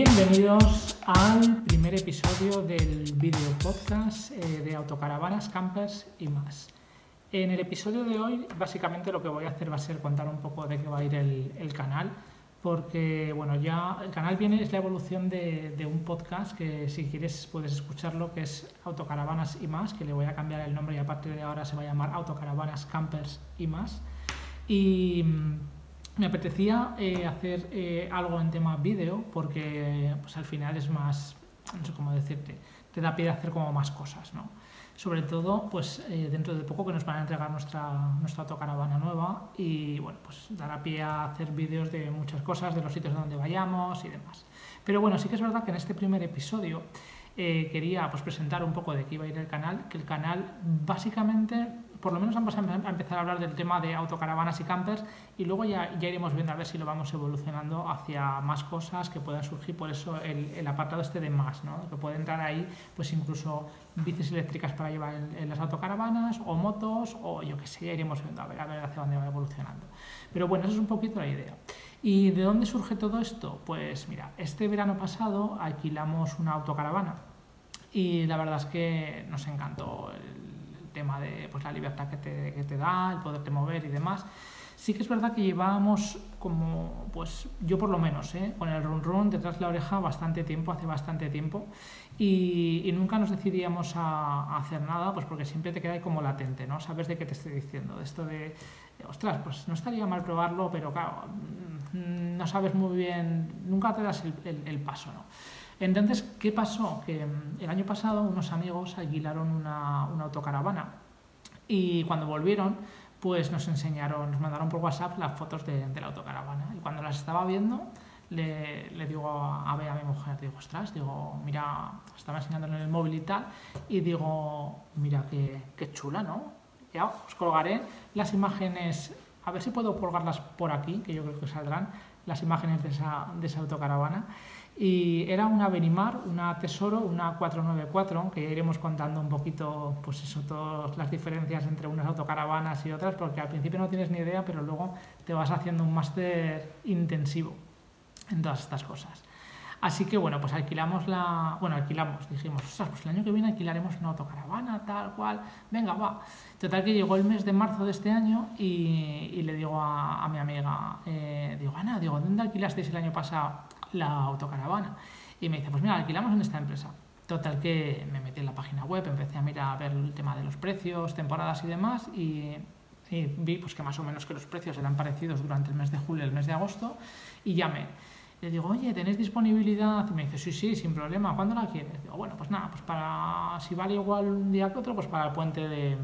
Bienvenidos al primer episodio del video podcast eh, de autocaravanas, campers y más. En el episodio de hoy, básicamente lo que voy a hacer va a ser contar un poco de qué va a ir el, canal, porque bueno, ya el canal viene, es la evolución de, de, un podcast que si quieres puedes escucharlo, que es Autocaravanas y más, que le voy a cambiar el nombre y a partir de ahora se va a llamar Autocaravanas, Campers y más. Y me apetecía eh, hacer eh, algo en tema vídeo porque pues, al final es más, no sé cómo decirte, te da pie a hacer como más cosas, ¿no? Sobre todo, pues eh, dentro de poco que nos van a entregar nuestra, nuestra autocaravana nueva y bueno, pues dará pie a hacer vídeos de muchas cosas, de los sitios donde vayamos y demás. Pero bueno, sí que es verdad que en este primer episodio quería pues, presentar un poco de qué iba a ir el canal, que el canal básicamente por lo menos vamos a empezar a hablar del tema de autocaravanas y campers y luego ya, ya iremos viendo a ver si lo vamos evolucionando hacia más cosas que puedan surgir, por eso el, apartado este de más, ¿no? que puede entrar ahí pues incluso bicis eléctricas para llevar en, las autocaravanas o motos o yo qué sé, ya iremos viendo a ver, a ver hacia dónde va evolucionando. Pero bueno, esa es un poquito la idea. ¿Y de dónde surge todo esto? Pues mira, este verano pasado alquilamos una autocaravana y la verdad es que nos encantó el, tema de pues, la libertad que te, que te da, el poderte mover y demás. Sí que es verdad que llevábamos como, pues yo por lo menos, ¿eh? con el run run detrás de la oreja bastante tiempo, hace bastante tiempo, y, nunca nos decidíamos a, hacer nada, pues porque siempre te queda ahí como latente, ¿no? Sabes de qué te estoy diciendo, de esto de, ostras, pues no estaría mal probarlo, pero claro, mm, no sabes muy bien, nunca te das el, el paso, ¿no? Entonces, ¿qué pasó? Que mm, el año pasado unos amigos alquilaron una, autocaravana y cuando volvieron, pues nos enseñaron, nos mandaron por WhatsApp las fotos de, la autocaravana. Y cuando las estaba viendo, le, digo a, mi mujer, digo, ostras, digo, mira, estaba enseñándole en el móvil y tal, y digo, mira, qué, qué chula, ¿no? Ya os colgaré las imágenes, a ver si puedo colgarlas por aquí, que yo creo que saldrán, las imágenes de esa, de esa autocaravana. Y era una Benimar, una Tesoro, una 494, que ya iremos contando un poquito, pues eso, todas las diferencias entre unas autocaravanas y otras, porque al principio no tienes ni idea, pero luego te vas haciendo un máster intensivo en todas estas cosas. Así que bueno, pues alquilamos la. Bueno, alquilamos, dijimos, ostras, pues el año que viene alquilaremos una autocaravana, tal cual, venga, va. Total que llegó el mes de marzo de este año y, le digo a, mi amiga, eh, digo, Ana, digo, ¿dónde alquilasteis el año pasado? La autocaravana. Y me dice, pues mira, alquilamos en esta empresa. Total que me metí en la página web, empecé a mirar a ver el tema de los precios, temporadas y demás, y, vi pues que más o menos que los precios eran parecidos durante el mes de julio y el mes de agosto, y llamé. Le digo, oye, ¿tenéis disponibilidad? Y me dice, sí, sí, sin problema, ¿cuándo la quieres? Digo, bueno, pues nada, pues para, si vale igual un día que otro, pues para el puente de,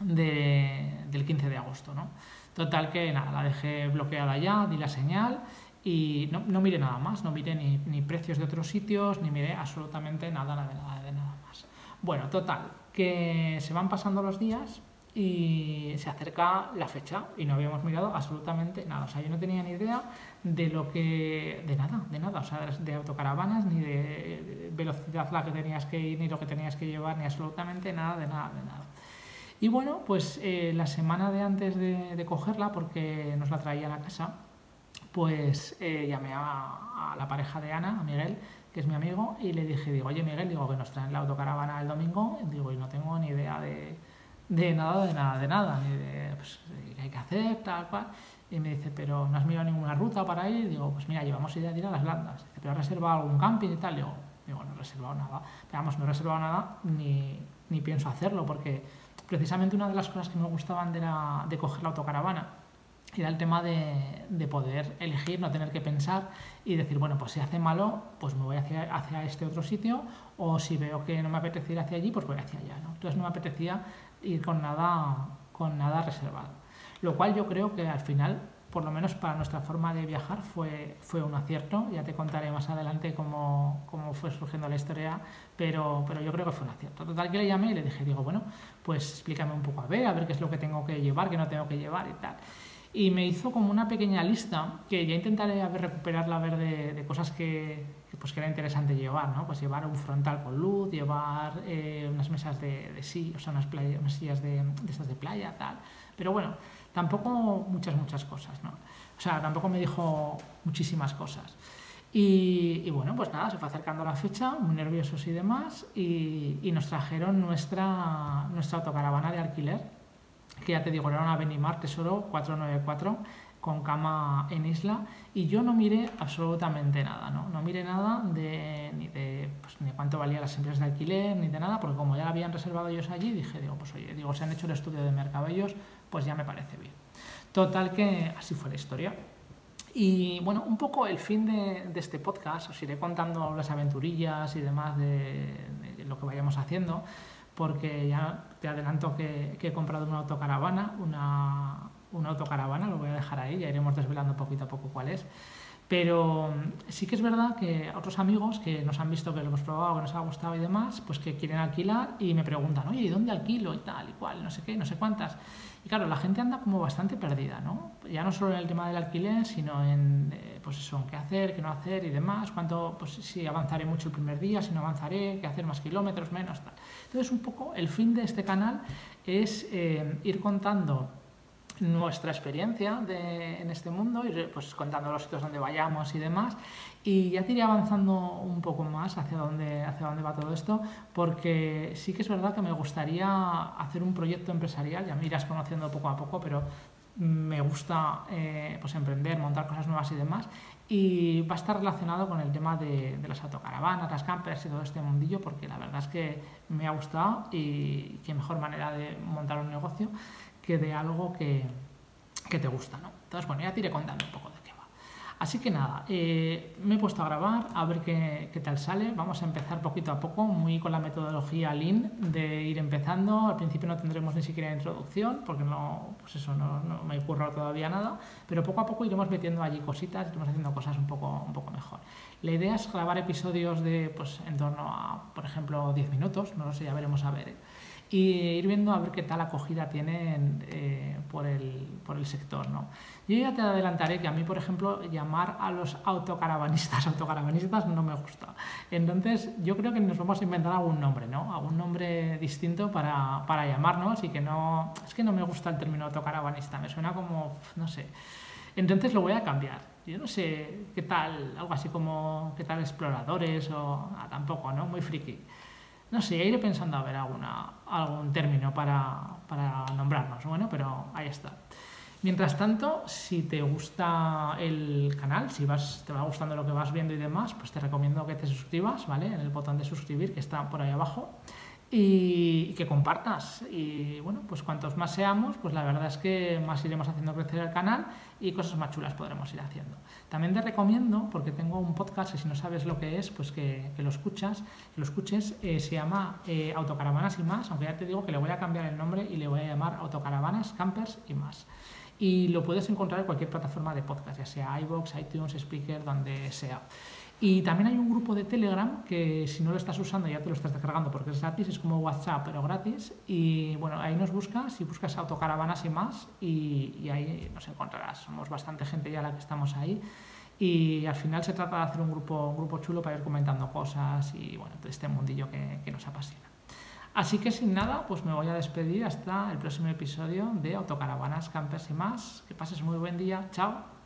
de, del 15 de agosto, ¿no? Total que nada, la dejé bloqueada ya, di la señal y no, no miré nada más, no miré ni, precios de otros sitios, ni miré absolutamente nada, nada, nada, de nada más. Bueno, total, que se van pasando los días y se acerca la fecha y no habíamos mirado absolutamente nada. O sea, yo no tenía ni idea de lo que. de nada, de nada. O sea, de autocaravanas, ni de velocidad la que tenías que ir, ni lo que tenías que llevar, ni absolutamente nada, de nada, de nada. Y bueno, pues eh, la semana de antes de, de cogerla, porque nos la traía a casa, pues eh, llamé a, la pareja de Ana, a Miguel, que es mi amigo, y le dije, digo, oye Miguel, digo que nos traen la autocaravana el domingo, digo, y no tengo ni idea de, de nada, de nada, de nada, ni de pues, qué hay que hacer, tal cual. Y me dice, pero no has mirado ninguna ruta para ir. Digo, pues mira, llevamos idea de ir a las Landas. Dice, pero has reservado algún camping y tal. Digo, digo no he reservado nada. Pero vamos, no he reservado nada ni, ni pienso hacerlo, porque precisamente una de las cosas que me gustaban de, la, de coger la autocaravana era el tema de, de, poder elegir, no tener que pensar y decir, bueno, pues si hace malo, pues me voy hacia, hacia este otro sitio, o si veo que no me apetece ir hacia allí, pues voy hacia allá. ¿no? Entonces no me apetecía ir con nada, con nada reservado. Lo cual yo creo que al final, por lo menos para nuestra forma de viajar, fue, fue un acierto. Ya te contaré más adelante cómo, cómo fue surgiendo la historia, pero, pero yo creo que fue un acierto. Total que le llamé y le dije, digo, bueno, pues explícame un poco a ver, a ver qué es lo que tengo que llevar, qué no tengo que llevar y tal y me hizo como una pequeña lista que ya intentaré a ver, recuperarla a ver de, cosas que, pues que era interesante llevar, ¿no? Pues llevar un frontal con luz, llevar eh, unas mesas de, de sí, o sea, unas, playa, unas sillas de, de estas de playa, tal. Pero bueno, tampoco muchas, muchas cosas, ¿no? O sea, tampoco me dijo muchísimas cosas. Y, bueno, pues nada, se fue acercando la fecha, muy nerviosos y demás, y, nos trajeron nuestra, nuestra autocaravana de alquiler, que ya te digo, era una Benimar Tesoro 494 con cama en isla y yo no miré absolutamente nada, ¿no? No miré nada de, ni de pues, ni cuánto valían las empresas de alquiler, ni de nada, porque como ya la habían reservado ellos allí, dije, digo, pues oye, digo, se han hecho el estudio de mercado ellos, pues ya me parece bien. Total que así fue la historia. Y bueno, un poco el fin de, este podcast, os iré contando las aventurillas y demás de, lo que vayamos haciendo, porque ya te adelanto que, he comprado una autocaravana, una, una autocaravana, lo voy a dejar ahí, ya iremos desvelando poquito a poco cuál es. Pero mm, sí que es verdad que otros amigos que nos han visto que lo hemos probado, que nos ha gustado y demás, pues que quieren alquilar y me preguntan, oye, ¿y dónde alquilo? Y tal, y cual, no sé qué, no sé cuántas. Y claro, la gente anda como bastante perdida, ¿no? Ya no solo en el tema del alquiler, sino en, eh, pues eso, qué hacer, qué no hacer y demás, cuánto, pues si avanzaré mucho el primer día, si no avanzaré, qué hacer más kilómetros, menos, tal. Entonces, un poco el fin de este canal es eh, ir contando nuestra experiencia en este mundo y pues contando los sitios donde vayamos y demás. Y ya te iré avanzando un poco más hacia dónde, hacia dónde va todo esto, porque sí que es verdad que me gustaría hacer un proyecto empresarial, ya me irás conociendo poco a poco, pero me gusta eh, pues emprender, montar cosas nuevas y demás. Y va a estar relacionado con el tema de, de, las autocaravanas, las campers y todo este mundillo, porque la verdad es que me ha gustado y qué mejor manera de montar un negocio que de algo que, que te gusta, ¿no? Entonces, bueno, ya te iré contando un poco de qué va. Así que nada, eh, me he puesto a grabar, a ver qué, qué, tal sale. Vamos a empezar poquito a poco, muy con la metodología Lean, de ir empezando. Al principio no tendremos ni siquiera introducción, porque no, pues eso, no, no me he currado todavía nada, pero poco a poco iremos metiendo allí cositas, iremos haciendo cosas un poco, un poco mejor. La idea es grabar episodios de, pues, en torno a, por ejemplo, 10 minutos, no lo sé, ya veremos a ver y ir viendo a ver qué tal acogida tienen eh, por, el, por, el, sector. ¿no? Yo ya te adelantaré que a mí, por ejemplo, llamar a los autocaravanistas autocaravanistas no me gusta. Entonces, yo creo que nos vamos a inventar algún nombre, ¿no? Algún nombre distinto para, para llamarnos y que no... Es que no me gusta el término autocaravanista, me suena como, no sé. Entonces lo voy a cambiar. Yo no sé qué tal, algo así como qué tal exploradores o ah, tampoco, ¿no? Muy friki. No sé, iré pensando a ver alguna, algún término para, para nombrarnos. Bueno, pero ahí está. Mientras tanto, si te gusta el canal, si vas, te va gustando lo que vas viendo y demás, pues te recomiendo que te suscribas, ¿vale? En el botón de suscribir que está por ahí abajo y que compartas. Y bueno, pues cuantos más seamos, pues la verdad es que más iremos haciendo crecer el canal y cosas más chulas podremos ir haciendo. También te recomiendo, porque tengo un podcast que si no sabes lo que es, pues que, lo escuchas, que lo escuches, eh, se llama eh, Autocaravanas y más, aunque ya te digo que le voy a cambiar el nombre y le voy a llamar Autocaravanas, Campers y más. Y lo puedes encontrar en cualquier plataforma de podcast, ya sea iVoox, iTunes, Speaker, donde sea. Y también hay un grupo de Telegram que si no lo estás usando ya te lo estás descargando porque es gratis, es como WhatsApp pero gratis. Y bueno, ahí nos buscas y buscas autocaravanas y más y, ahí nos encontrarás. Somos bastante gente ya la que estamos ahí. Y al final se trata de hacer un grupo, un grupo chulo para ir comentando cosas y bueno, todo este mundillo que, que nos apasiona. Así que sin nada, pues me voy a despedir hasta el próximo episodio de Autocaravanas, Campers y más. Que pases muy buen día. Chao.